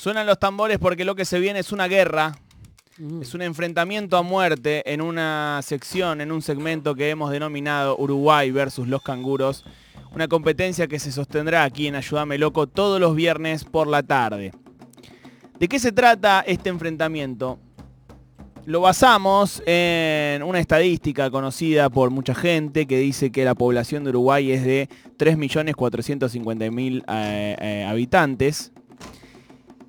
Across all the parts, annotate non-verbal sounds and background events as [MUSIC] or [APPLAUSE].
Suenan los tambores porque lo que se viene es una guerra, Mm. es un enfrentamiento a muerte en una sección, en un segmento que hemos denominado Uruguay versus los canguros. Una competencia que se sostendrá aquí en Ayúdame Loco todos los viernes por la tarde. ¿De qué se trata este enfrentamiento? Lo basamos en una estadística conocida por mucha gente que dice que la población de Uruguay es de 3.450.000 eh, eh, habitantes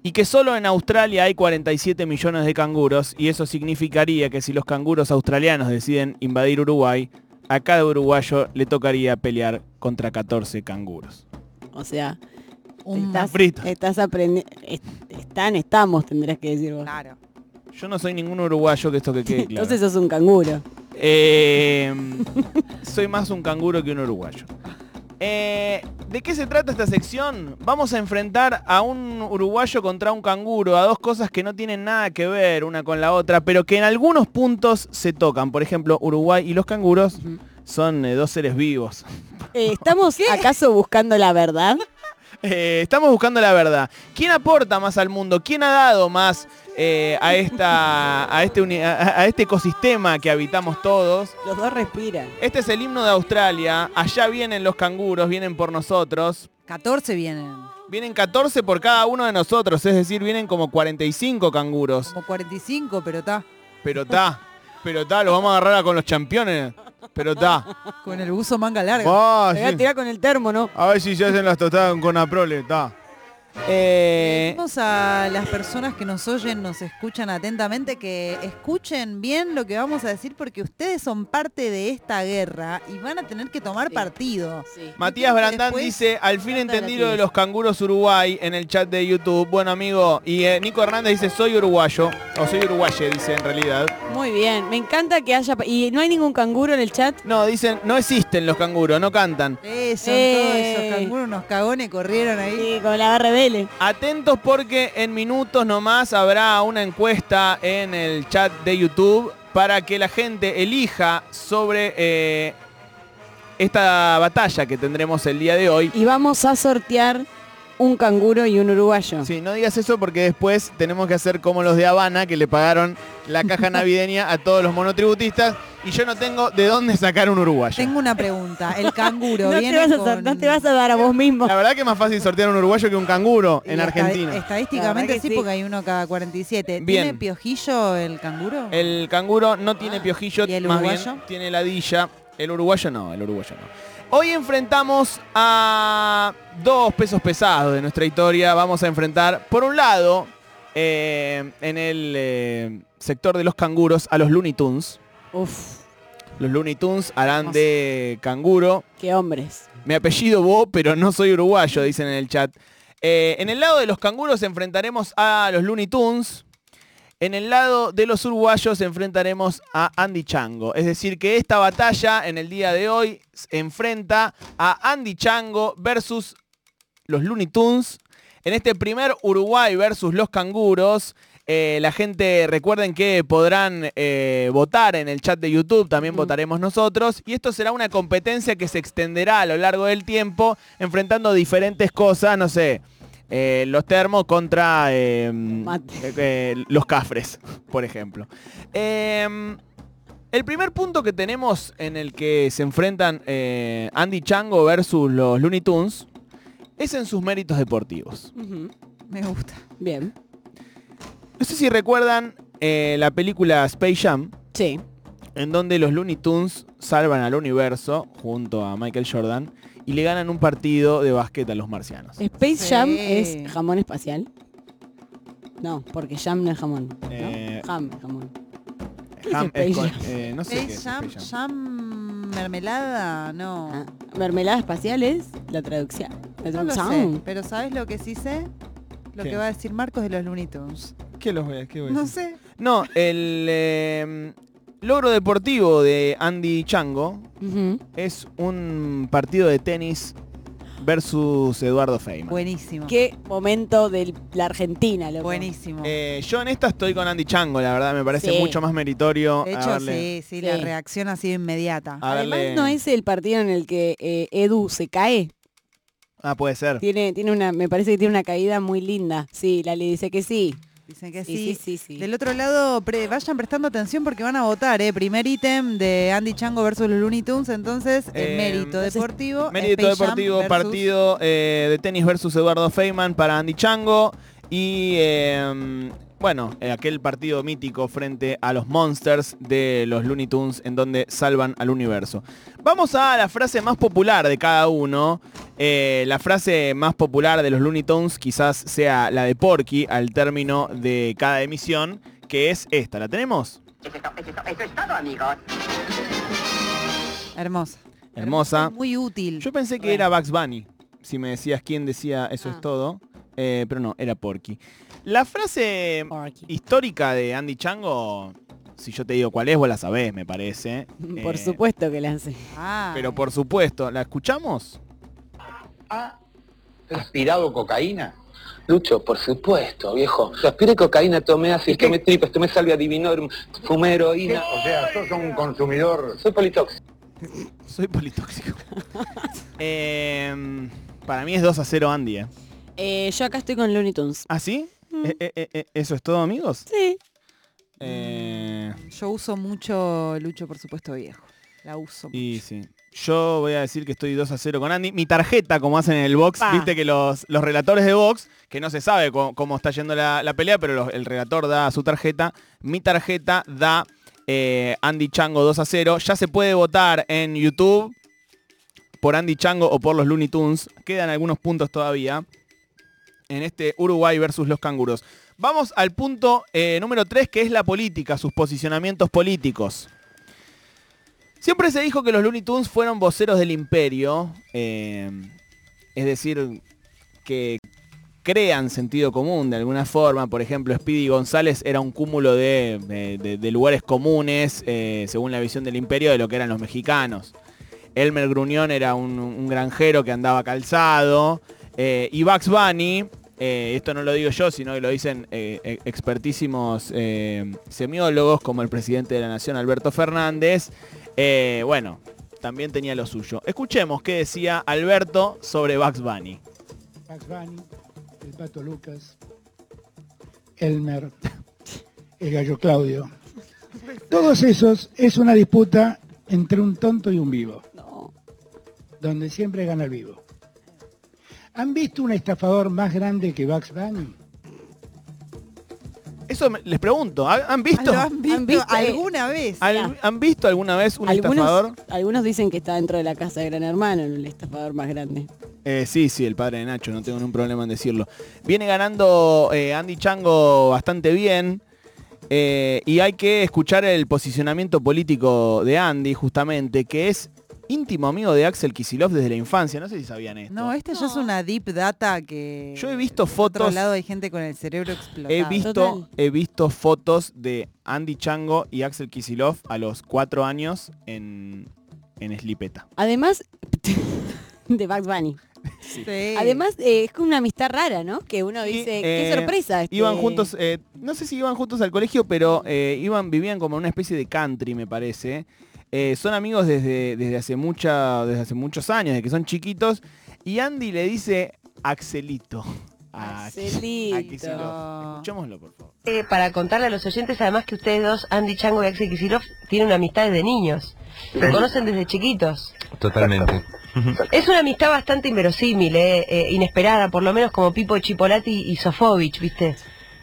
y que solo en Australia hay 47 millones de canguros y eso significaría que si los canguros australianos deciden invadir Uruguay, a cada uruguayo le tocaría pelear contra 14 canguros. O sea, Un estás, frito. estás aprendiendo... Están, estamos, tendrás que decir vos. Claro. Yo no soy ningún uruguayo que esto que quede [LAUGHS] claro. Entonces sos un canguro. Eh, [LAUGHS] soy más un canguro que un uruguayo. Eh, ¿De qué se trata esta sección? Vamos a enfrentar a un uruguayo contra un canguro, a dos cosas que no tienen nada que ver una con la otra, pero que en algunos puntos se tocan. Por ejemplo, Uruguay y los canguros son eh, dos seres vivos. Eh, ¿Estamos acaso buscando la verdad? Eh, estamos buscando la verdad. ¿Quién aporta más al mundo? ¿Quién ha dado más eh, a, esta, a, este uni- a- a este ecosistema que habitamos todos? Los dos respiran. Este es el himno de Australia. Allá vienen los canguros, vienen por nosotros. 14 vienen. Vienen 14 por cada uno de nosotros, es decir, vienen como 45 canguros. Como 45, pero está. Pero está, pero está, los vamos a agarrar con los campeones. Pero está. Con el buzo manga larga. Ah, voy a sí. tirar con el termo, ¿no? A ver si se hacen las tostadas con Aprole, está. Eh, Pedimos a las personas que nos oyen, nos escuchan atentamente, que escuchen bien lo que vamos a decir porque ustedes son parte de esta guerra y van a tener que tomar Sí. partido. Sí. Matías Brandán Después- dice, al fin entendí lo de los canguros Uruguay en el chat de YouTube. Bueno, amigo, y eh, Nico Hernández dice, soy uruguayo, o soy uruguaye, dice en realidad. Muy bien. Me encanta que haya... ¿Y no hay ningún canguro en el chat? No, dicen, no existen los canguros, no cantan. Eso, Eh. todos esos canguros, unos cagones corrieron ahí. Sí, con la Atentos porque en minutos nomás habrá una encuesta en el chat de YouTube para que la gente elija sobre eh, esta batalla que tendremos el día de hoy. Y vamos a sortear un canguro y un uruguayo. Sí, no digas eso porque después tenemos que hacer como los de Habana que le pagaron la caja [LAUGHS] navideña a todos los monotributistas y yo no tengo de dónde sacar un uruguayo. Tengo una pregunta. El [LAUGHS] canguro No te, viene vas a, con... no te vas a dar a vos mismo. La verdad que es más fácil sortear un uruguayo que un canguro Y en Argentina. Estadísticamente sí, sí. porque hay uno cada 47. Bien. ¿Tiene piojillo el canguro? El canguro no tiene Ah, piojillo, ¿y el más bien uruguayo? tiene ladilla. El uruguayo no, el uruguayo no. Hoy enfrentamos a dos pesos pesados de nuestra historia. Vamos a enfrentar, por un lado, eh, en el eh, sector de los canguros, a los Looney Tunes. Uf, Los Looney Tunes harán de canguro. qué hombres. Mi apellido Bo, pero no soy uruguayo, dicen en el chat. Eh, en el lado de los canguros enfrentaremos a los Looney Tunes. En el lado de los uruguayos enfrentaremos a Andy Chango. Es decir, que esta batalla en el día de hoy se enfrenta a Andy Chango versus los Looney Tunes. En este primer Uruguay versus los canguros. Eh, la gente, recuerden que podrán eh, votar en el chat de YouTube, también votaremos nosotros. Y esto será una competencia que se extenderá a lo largo del tiempo, enfrentando diferentes cosas, no sé, eh, los termos contra eh, los cafres, por ejemplo. Eh, el primer punto que tenemos en el que se enfrentan Andy Chango versus los Looney Tunes es en sus méritos deportivos. Me gusta. Bien. No sé si recuerdan eh, la película Space Jam, Sí. en donde los Looney Tunes salvan al universo junto a Michael Jordan y le ganan un partido de básquet a los marcianos. Space Sí. Jam es jamón espacial. No, porque jam no es jamón. ¿no? Eh, Jam es jamón. ¿Qué es Jam Space es con- Jam? eh, no sé qué Space es Jam, Space Jam. Jam mermelada, no. Ah, mermelada espacial es la traducción. La No lo sé, traducción. pero ¿sabes lo que sí sé? Lo ¿Qué? que va a decir Marcos de los Looney Tunes. ¿Qué los voy a- qué voy a No decir? sé. No, el eh, logro deportivo de Andy Chango Ujú. es un partido de tenis versus Eduardo Feynman. Buenísimo. Qué momento de la Argentina, loco. Buenísimo. Eh, yo en esta estoy con Andy Chango, la verdad, me parece Sí. mucho más meritorio. de hecho, haberle- sí, sí, la Sí. reacción ha sido inmediata. haberle- Además no es el partido en el que eh, Edu se cae. Ah, puede ser. Tiene, tiene una, me parece que tiene una caída muy linda. Sí, Lali dice que sí. Dicen que Sí, sí. sí, sí. Del otro lado, pre- vayan prestando atención porque van a votar, ¿eh? Primer ítem de Andy Chango versus los Looney Tunes, entonces el Eh, mérito entonces, deportivo. Mérito Space deportivo, versus- partido eh, de tenis versus Eduardo Feynman para Andy Chango. Y eh, bueno, eh, aquel partido mítico frente a los Monsters de los Looney Tunes en donde salvan al universo. Vamos a la frase más popular de cada uno. Eh, la frase más popular de los Looney Tunes quizás sea la de Porky al término de cada emisión, que es esta. ¿La tenemos? Eso es, to- eso es to- eso es todo, amigos. Hermosa. Hermosa. Muy útil. Yo pensé que era Bugs Bunny, si me decías quién decía eso es Ah. todo, eh, pero no, era Porky. La frase Porky. histórica de Andy Chango, si yo te digo cuál es, vos la sabés, me parece. [LAUGHS] Por Eh, supuesto que la hace. Ah, Pero por supuesto, ¿la escuchamos? ¿Ha aspirado cocaína? Lucho, por supuesto, viejo. Yo aspiré cocaína, tomé ácido, tomé tripas, tomé salvia divinorum, fumé heroína. O sea, sos un consumidor Soy politóxico. [LAUGHS] Soy politóxico. [LAUGHS] Eh, para mí es 2 a 0 Andy. ¿eh? Eh, yo acá estoy con Looney Tunes. ¿Ah, sí? Mm. Eh, eh, ¿Eso es todo, amigos? Sí. Eh, yo uso mucho Lucho, por supuesto, viejo. La uso. Y sí. Yo voy a decir que estoy 2 a 0 con Andy. Mi tarjeta, como hacen en el box, Pa. viste que los, los relatores de box, que no se sabe cómo, cómo está yendo la, la pelea, pero los- el relator da su tarjeta. Mi tarjeta da eh, Andy Chango 2 a 0. Ya se puede votar en YouTube por Andy Chango o por los Looney Tunes. Quedan algunos puntos todavía en este Uruguay versus los canguros. Vamos al punto eh, número 3, que es la política, sus posicionamientos políticos. Siempre se dijo que los Looney Tunes fueron voceros del imperio, eh, es decir, que crean sentido común de alguna forma. Por ejemplo, Speedy González era un cúmulo de, de- lugares comunes, eh, según la visión del imperio, de lo que eran los mexicanos. Elmer Gruñón era un, granjero que andaba calzado. y Bugs Bunny, eh, esto no lo digo yo, sino que lo dicen eh, eh, expertísimos eh, semiólogos como el presidente de la Nación, Alberto Fernández. Eh, bueno, también tenía lo suyo. Escuchemos qué decía Alberto sobre Bugs Bunny. Bugs Bunny, el Pato Lucas, Elmer, el Gallo Claudio. Todos esos es una disputa entre un tonto y un vivo, No. donde siempre gana el vivo. ¿Han visto un estafador más grande que Bugs Bunny? Eso me- les pregunto, ¿ha- ¿han Ah, visto? ¿Lo han visto, ¿Han visto? alguna vez? ¿Al- ¿Han visto alguna vez un estafador? Algunos, algunos dicen que está dentro de la casa de Gran Hermano, el estafador más grande. Eh, sí, sí, el padre de Nacho, no tengo ningún problema en decirlo. Viene ganando eh, Andy Chango bastante bien. eh, y hay que escuchar el posicionamiento político de Andy, justamente, que es íntimo amigo de Axel Kisilov desde la infancia. No sé si sabían esto. No, este ya es una deep data que... Yo he visto Por otro fotos. lado hay gente con el cerebro explotado. He visto, Total. he visto fotos de Andy Chango y Axel Kisilov a los cuatro años en, en Slipeta. Además, [LAUGHS] de Bugs Bunny. Sí. Además, eh, es como una amistad rara, ¿no? Que uno dice, eh, qué sorpresa. este- Iban juntos, eh, no sé si iban juntos al colegio, pero eh, iban, vivían como en una especie de country, me parece. Eh, son amigos desde, desde, hace mucha, desde hace muchos años, desde que son chiquitos. Y Andy le dice Axelito. a- Axelito. a Kicillof. Escuchémoslo, por favor. Eh, para contarle a los oyentes, además que ustedes dos, Andy Chango y Axel Kicillof, tienen una amistad desde niños. Se conocen desde chiquitos. Totalmente. [LAUGHS] Es una amistad bastante inverosímil, eh, eh, inesperada, por lo menos como Pipo Chipolati y Sofovich, ¿viste?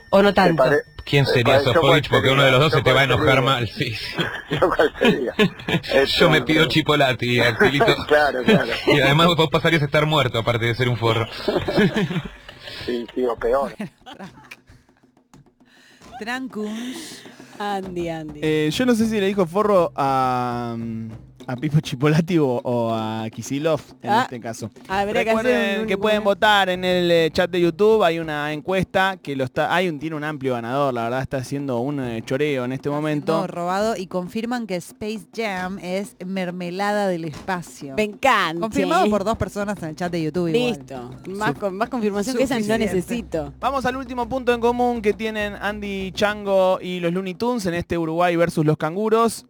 O no tanto. ¿Quién sería Sofovich? Porque uno de los dos se te va a enojar mal. Sí, sí. [LAUGHS] ¿Yo cuál sería? [LAUGHS] Yo me pido chipolati, Axelito. [LAUGHS] Claro, claro. Y además vos pasarías a estar muerto, aparte de ser un forro. Sí, sí, o peor. Trancuns. Andy, Andy. Eh, yo no sé si le dijo forro a, mm, a Pipo Chipolati o, o a Kisilov en Ah, este caso. Que Recuerden hacer un- que pueden votar en el eh, chat de YouTube, hay una encuesta que lo está, hay un, tiene un amplio ganador, la verdad está haciendo un eh, choreo en este momento. No, robado y confirman que Space Jam es mermelada del espacio. Me encanta. Confirmado por dos personas en el chat de YouTube. igual. Listo. Más, con, más confirmación que esa no necesito. Vamos al último punto en común que tienen Andy Chango y los Looney Tunes en este Uruguay versus los canguros.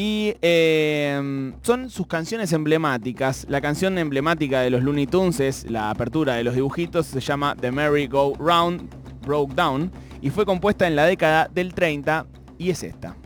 Y eh, son sus canciones emblemáticas. La canción emblemática de los Looney Tunes es la apertura de los dibujitos, se llama The Merry Go Round Broke Down y fue compuesta en la década del 30 y es esta.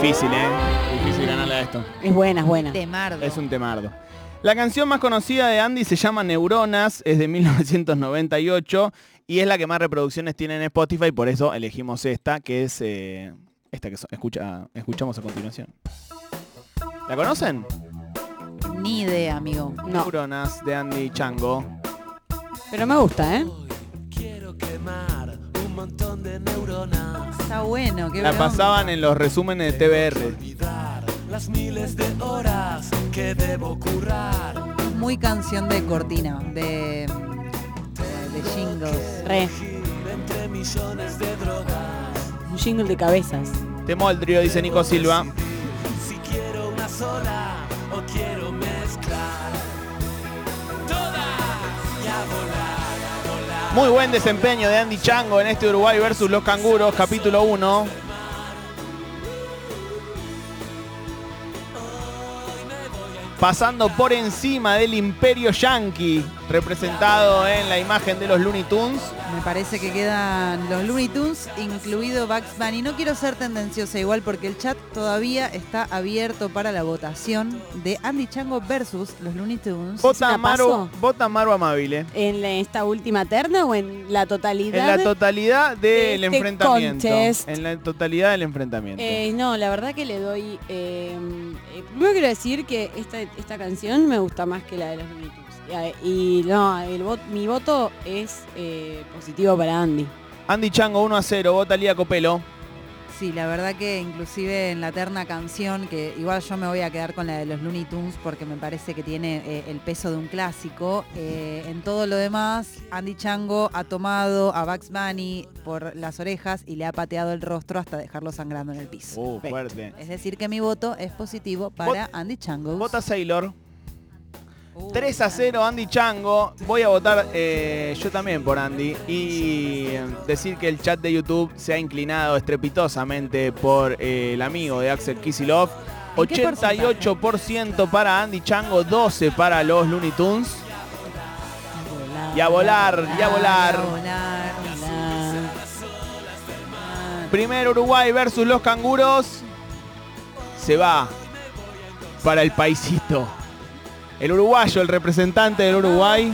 Difícil, ¿eh? Difícil ganarle a esto. Es buena, es buena. Temardo. Es un temardo. La canción más conocida de Andy se llama Neuronas, es de 1998 y es la que más reproducciones tiene en Spotify, por eso elegimos esta, que es eh, esta que so- escucha, escuchamos a continuación. ¿La conocen? Ni idea, amigo. No, Neuronas de Andy Chango. pero me gusta, ¿eh? Está bueno. Qué La bronca. pasaban en los resúmenes de TBR. Muy canción de cortina, de, de jingles. Re. Un jingle de cabezas. Temo el trío, dice Nico Silva. Muy buen desempeño de Andy Chango en este Uruguay versus los canguros, capítulo 1. Pasando por encima del imperio yankee, representado en la imagen de los Looney Tunes. Me parece que quedan los Looney Tunes, incluido Bugs Bunny. No quiero ser tendenciosa igual porque el chat todavía está abierto para la votación de Andy Chango versus los Looney Tunes. Vota paso? vota Maru Amabile. ¿En la- esta última terna o en la totalidad? En la totalidad del este enfrentamiento. contest. En la totalidad del enfrentamiento. Eh, no, la verdad que le doy... eh, eh, primero quiero decir que esta, esta canción me gusta más que la de los Looney Tunes. Y, a- Y, no, el vot- mi voto es eh, positivo para Andy. Andy Chango 1 a 0, vota Lía Copelo. Sí, la verdad que inclusive en la terna canción, que igual yo me voy a quedar con la de los Looney Tunes porque me parece que tiene eh, el peso de un clásico. Eh, en todo lo demás, Andy Chango ha tomado a Bugs Bunny por las orejas y le ha pateado el rostro hasta dejarlo sangrando en el piso. Uh, fuerte. Es decir, que mi voto es positivo para Andy Chango. Vota Sailor. Uh, 3 a 0 Andy Chango. Voy a votar eh, yo también por Andy. Y decir que el chat de YouTube se ha inclinado estrepitosamente por eh, el amigo de Axel Kisilov. ¿En qué 88% para Andy Chango, 12 para los Looney Tunes. Y a volar, y a volar. a volar. Primer Uruguay versus los canguros. Se va para el paisito. El uruguayo, el representante del Uruguay.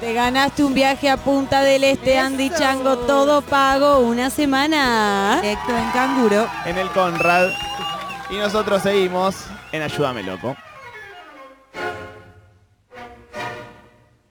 Te ganaste un viaje a Punta del Este, Andy Eso. Chango, todo pago, una semana. Directo en canguro. en el Conrad. Y nosotros seguimos en Ayúdame Loco.